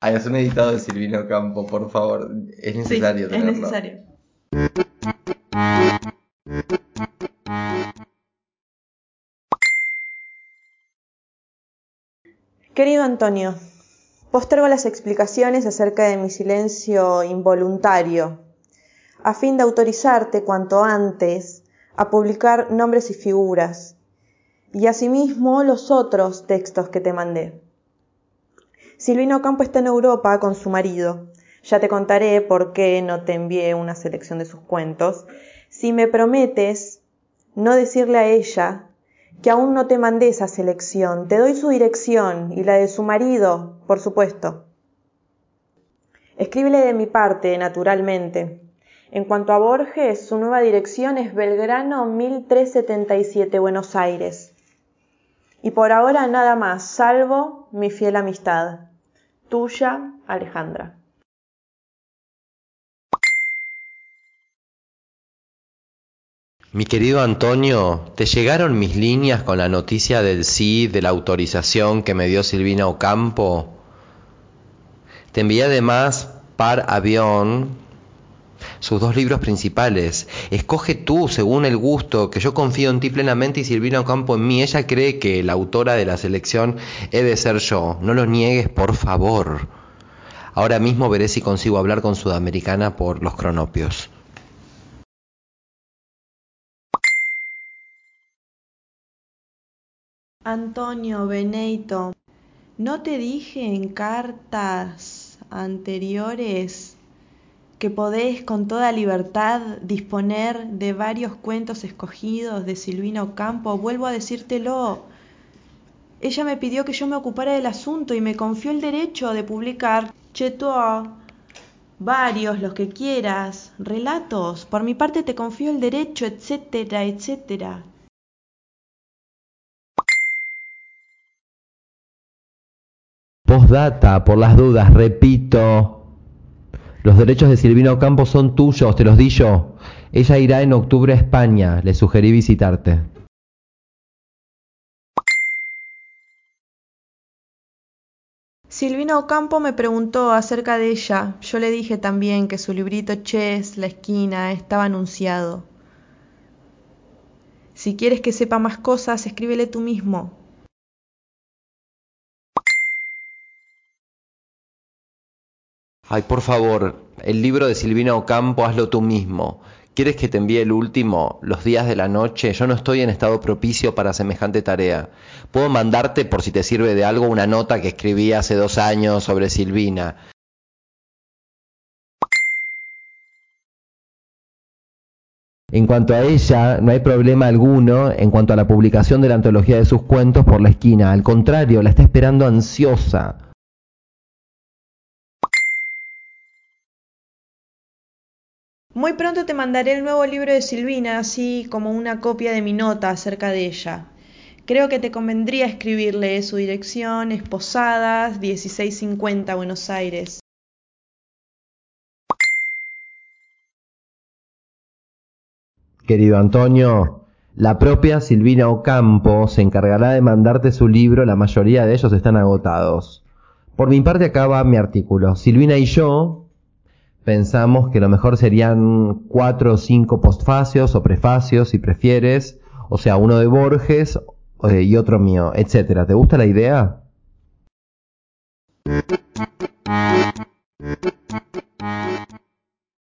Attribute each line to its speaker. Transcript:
Speaker 1: Ay, es un editado de Silvino Campo, por favor. Es necesario
Speaker 2: sí, Es necesario. Querido Antonio, postergo las explicaciones acerca de mi silencio involuntario, a fin de autorizarte cuanto antes a publicar nombres y figuras, y asimismo los otros textos que te mandé. Silvino Campo está en Europa con su marido. Ya te contaré por qué no te envié una selección de sus cuentos. Si me prometes no decirle a ella que aún no te mandé esa selección, te doy su dirección y la de su marido, por supuesto. Escríbele de mi parte, naturalmente. En cuanto a Borges, su nueva dirección es Belgrano 1377, Buenos Aires. Y por ahora nada más, salvo mi fiel amistad. Tuya, Alejandra.
Speaker 1: Mi querido Antonio, ¿te llegaron mis líneas con la noticia del sí, de la autorización que me dio Silvina Ocampo? Te envié además par avión sus dos libros principales. Escoge tú según el gusto, que yo confío en ti plenamente y Silvina Ocampo en mí. Ella cree que la autora de la selección he de ser yo. No lo niegues, por favor. Ahora mismo veré si consigo hablar con Sudamericana por los cronopios.
Speaker 2: Antonio Beneito, ¿no te dije en cartas anteriores que podés con toda libertad disponer de varios cuentos escogidos de Silvina Ocampo? Vuelvo a decírtelo. Ella me pidió que yo me ocupara del asunto y me confió el derecho de publicar Cheto, varios, los que quieras, relatos. Por mi parte te confío el derecho, etcétera, etcétera.
Speaker 1: Postdata, por las dudas, repito. Los derechos de Silvina Campos son tuyos, te los di yo. Ella irá en octubre a España, le sugerí visitarte.
Speaker 2: Silvina Ocampo me preguntó acerca de ella. Yo le dije también que su librito Chess, La Esquina, estaba anunciado. Si quieres que sepa más cosas, escríbele tú mismo.
Speaker 1: Ay, por favor, el libro de Silvina Ocampo, hazlo tú mismo. ¿Quieres que te envíe el último, los días de la noche? Yo no estoy en estado propicio para semejante tarea. Puedo mandarte, por si te sirve de algo, una nota que escribí hace dos años sobre Silvina. En cuanto a ella, no hay problema alguno en cuanto a la publicación de la antología de sus cuentos por la esquina. Al contrario, la está esperando ansiosa.
Speaker 2: Muy pronto te mandaré el nuevo libro de Silvina, así como una copia de mi nota acerca de ella. Creo que te convendría escribirle su dirección es Posadas 1650 Buenos Aires.
Speaker 1: Querido Antonio, la propia Silvina Ocampo se encargará de mandarte su libro, la mayoría de ellos están agotados. Por mi parte acaba mi artículo. Silvina y yo pensamos que lo mejor serían cuatro o cinco postfacios o prefacios si prefieres, o sea, uno de Borges eh, y otro mío, etcétera. ¿Te gusta la idea?